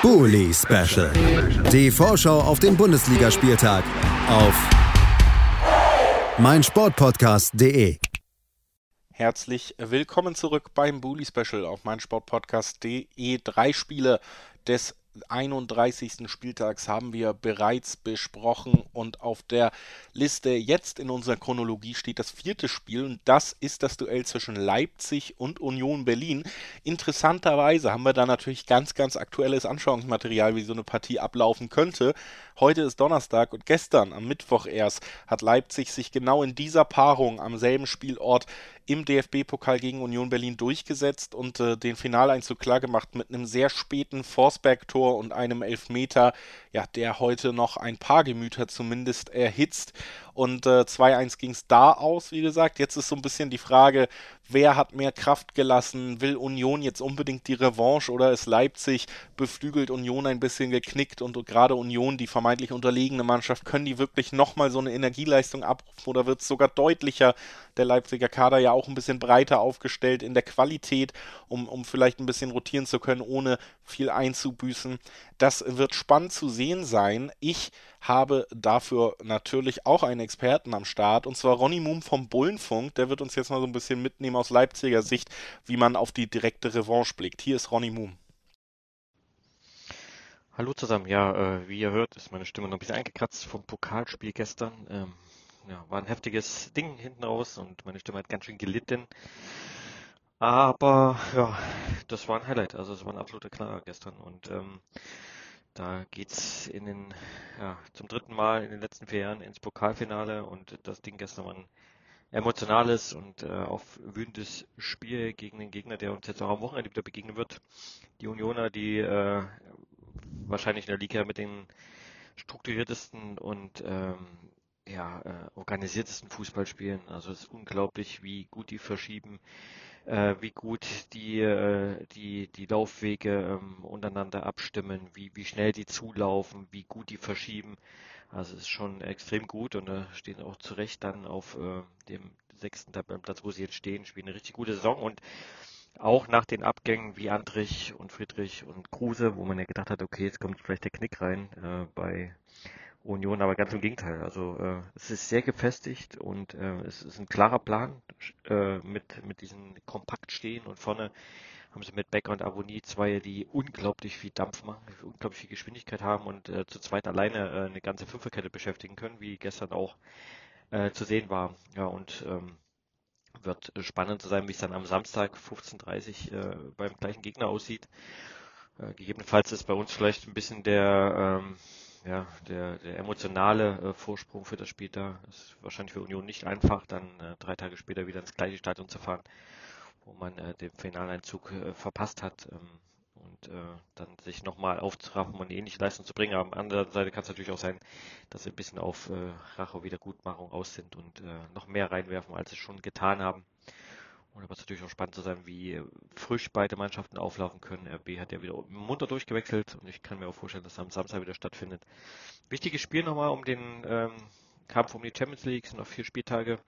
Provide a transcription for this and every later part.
Bully Special. Die Vorschau auf den Bundesligaspieltag auf meinsportpodcast.de. Herzlich willkommen zurück beim Bully Special auf meinsportpodcast.de. Drei Spiele des 31. Spieltags haben wir bereits besprochen und auf der Liste jetzt in unserer Chronologie steht das vierte Spiel und das ist das Duell zwischen Leipzig und Union Berlin. Interessanterweise haben wir da natürlich ganz, ganz aktuelles Anschauungsmaterial, wie so eine Partie ablaufen könnte. Heute ist Donnerstag und gestern, am Mittwoch erst, hat Leipzig sich genau in dieser Paarung am selben Spielort im DFB-Pokal gegen Union Berlin durchgesetzt und äh, den Finaleinzug klargemacht mit einem sehr späten Forsberg-Tor und einem Elfmeter, ja, der heute noch ein paar Gemüter zumindest erhitzt. Und äh, 2-1 ging es da aus, wie gesagt. Jetzt ist so ein bisschen die Frage, wer hat mehr Kraft gelassen? Will Union jetzt unbedingt die Revanche oder ist Leipzig beflügelt Union ein bisschen geknickt und gerade Union, die vermeintlich unterlegene Mannschaft, können die wirklich nochmal so eine Energieleistung abrufen oder wird es sogar deutlicher? Der Leipziger Kader ja auch ein bisschen breiter aufgestellt in der Qualität, um, um vielleicht ein bisschen rotieren zu können, ohne viel einzubüßen. Das wird spannend zu sehen sein. Ich habe dafür natürlich auch einen Experten am Start, und zwar Ronny Moom vom Bullenfunk. Der wird uns jetzt mal so ein bisschen mitnehmen aus Leipziger Sicht, wie man auf die direkte Revanche blickt. Hier ist Ronny Moom. Hallo zusammen. Ja, äh, wie ihr hört, ist meine Stimme noch ein bisschen eingekratzt vom Pokalspiel gestern. Ähm, ja, war ein heftiges Ding hinten raus und meine Stimme hat ganz schön gelitten. Aber ja, das war ein Highlight. Also es war ein absoluter Knaller gestern. Und ähm, da geht's in den, ja, zum dritten Mal in den letzten vier Jahren ins Pokalfinale und das Ding gestern war ein emotionales und äh, aufwühlendes Spiel gegen den Gegner, der uns jetzt auch am Wochenende wieder begegnen wird. Die Unioner, die äh, wahrscheinlich in der Liga mit den strukturiertesten und ähm, ja, äh, organisiertesten Fußball spielen. Also es ist unglaublich, wie gut die verschieben, äh, wie gut die, äh, die, die Laufwege ähm, untereinander abstimmen, wie, wie schnell die zulaufen, wie gut die verschieben. Also ist schon extrem gut und da äh, stehen auch zu Recht dann auf äh, dem sechsten Tabellenplatz, wo sie jetzt stehen, spielen eine richtig gute Saison und auch nach den Abgängen wie Andrich und Friedrich und Kruse, wo man ja gedacht hat, okay, jetzt kommt vielleicht der Knick rein äh, bei Union, aber ganz im Gegenteil. Also äh, es ist sehr gefestigt und äh, es ist ein klarer Plan äh, mit, mit diesen kompakt stehen und vorne haben sie mit Becker und Avonie zwei, die unglaublich viel Dampf machen, unglaublich viel Geschwindigkeit haben und äh, zu zweit alleine äh, eine ganze Fünferkette beschäftigen können, wie gestern auch äh, zu sehen war. Ja, und ähm, wird spannend zu sein, wie es dann am Samstag 15.30 äh, beim gleichen Gegner aussieht. Äh, gegebenenfalls ist bei uns vielleicht ein bisschen der ähm, ja, der, der emotionale äh, Vorsprung für das Spiel da. ist wahrscheinlich für Union nicht einfach, dann äh, drei Tage später wieder ins gleiche Stadion zu fahren, wo man äh, den Finaleinzug äh, verpasst hat. Ähm, und äh, dann sich nochmal aufzuraffen und ähnliche Leistung zu bringen. Aber an der anderen Seite kann es natürlich auch sein, dass sie ein bisschen auf äh, Rache Wiedergutmachung aus sind und noch mehr reinwerfen, als sie schon getan haben. Und da wird es natürlich auch spannend zu sein, wie frisch beide Mannschaften auflaufen können. RB hat ja wieder munter durchgewechselt und ich kann mir auch vorstellen, dass es am Samstag wieder stattfindet. Wichtiges Spiel nochmal um den ähm, Kampf um die Champions League, sind noch vier Spieltage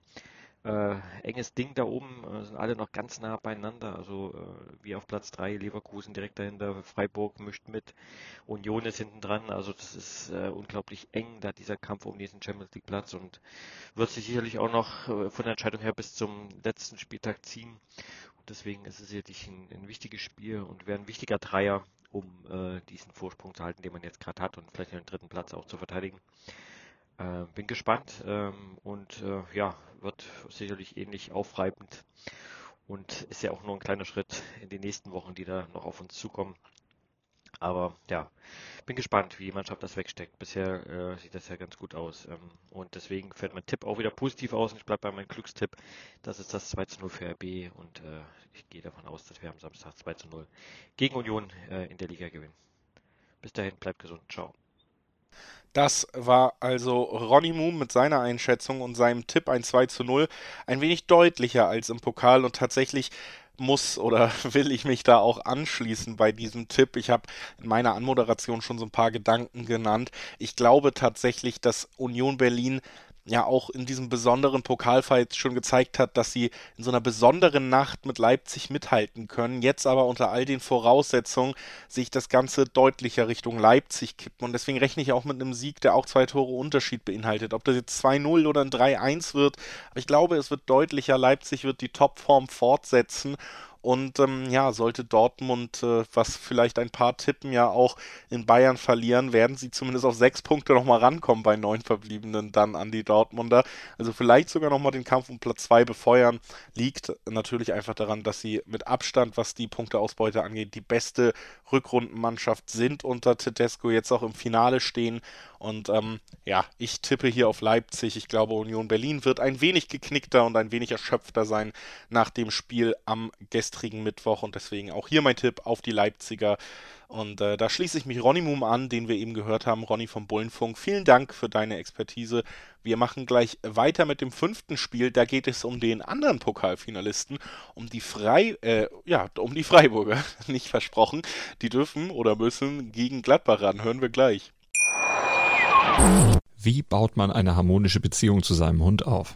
äh, enges Ding da oben, äh, sind alle noch ganz nah beieinander. Also äh, wie auf Platz 3, Leverkusen direkt dahinter, Freiburg mischt mit, Union ist hinten dran. Also das ist äh, unglaublich eng, da dieser Kampf um diesen Champions League Platz und wird sich sicherlich auch noch äh, von der Entscheidung her bis zum letzten Spieltag ziehen. Und deswegen ist es sicherlich ein, ein wichtiges Spiel und wäre ein wichtiger Dreier, um äh, diesen Vorsprung zu halten, den man jetzt gerade hat und vielleicht den dritten Platz auch zu verteidigen. Äh, bin gespannt ähm, und äh, ja, wird sicherlich ähnlich aufreibend und ist ja auch nur ein kleiner Schritt in die nächsten Wochen, die da noch auf uns zukommen. Aber ja, bin gespannt, wie die Mannschaft das wegsteckt. Bisher äh, sieht das ja ganz gut aus. Ähm, und deswegen fällt mein Tipp auch wieder positiv aus und ich bleibe bei meinem Glückstipp. Das ist das 2 zu 0 für RB und äh, ich gehe davon aus, dass wir am Samstag 2 zu 0 gegen Union äh, in der Liga gewinnen. Bis dahin, bleibt gesund. Ciao. Das war also Ronny Moon mit seiner Einschätzung und seinem Tipp ein 2 zu 0. Ein wenig deutlicher als im Pokal und tatsächlich muss oder will ich mich da auch anschließen bei diesem Tipp. Ich habe in meiner Anmoderation schon so ein paar Gedanken genannt. Ich glaube tatsächlich, dass Union Berlin ja auch in diesem besonderen Pokalfight schon gezeigt hat, dass sie in so einer besonderen Nacht mit Leipzig mithalten können. Jetzt aber unter all den Voraussetzungen sehe ich das Ganze deutlicher Richtung Leipzig kippen. Und deswegen rechne ich auch mit einem Sieg, der auch zwei Tore Unterschied beinhaltet. Ob das jetzt 2-0 oder ein 3-1 wird. Aber ich glaube, es wird deutlicher. Leipzig wird die Topform fortsetzen. Und ähm, ja, sollte Dortmund, äh, was vielleicht ein paar tippen, ja auch in Bayern verlieren, werden sie zumindest auf sechs Punkte nochmal rankommen bei neun Verbliebenen dann an die Dortmunder. Also vielleicht sogar nochmal den Kampf um Platz zwei befeuern. Liegt natürlich einfach daran, dass sie mit Abstand, was die Punkteausbeute angeht, die beste Rückrundenmannschaft sind unter Tedesco, jetzt auch im Finale stehen. Und ähm, ja, ich tippe hier auf Leipzig. Ich glaube, Union Berlin wird ein wenig geknickter und ein wenig erschöpfter sein nach dem Spiel am gestrigen Mittwoch. Und deswegen auch hier mein Tipp auf die Leipziger. Und äh, da schließe ich mich Ronny Moom an, den wir eben gehört haben, Ronny vom Bullenfunk. Vielen Dank für deine Expertise. Wir machen gleich weiter mit dem fünften Spiel. Da geht es um den anderen Pokalfinalisten, um die Frei, äh, ja, um die Freiburger, nicht versprochen. Die dürfen oder müssen gegen Gladbach ran. Hören wir gleich. Wie baut man eine harmonische Beziehung zu seinem Hund auf?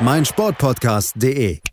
meinsportpodcast.de.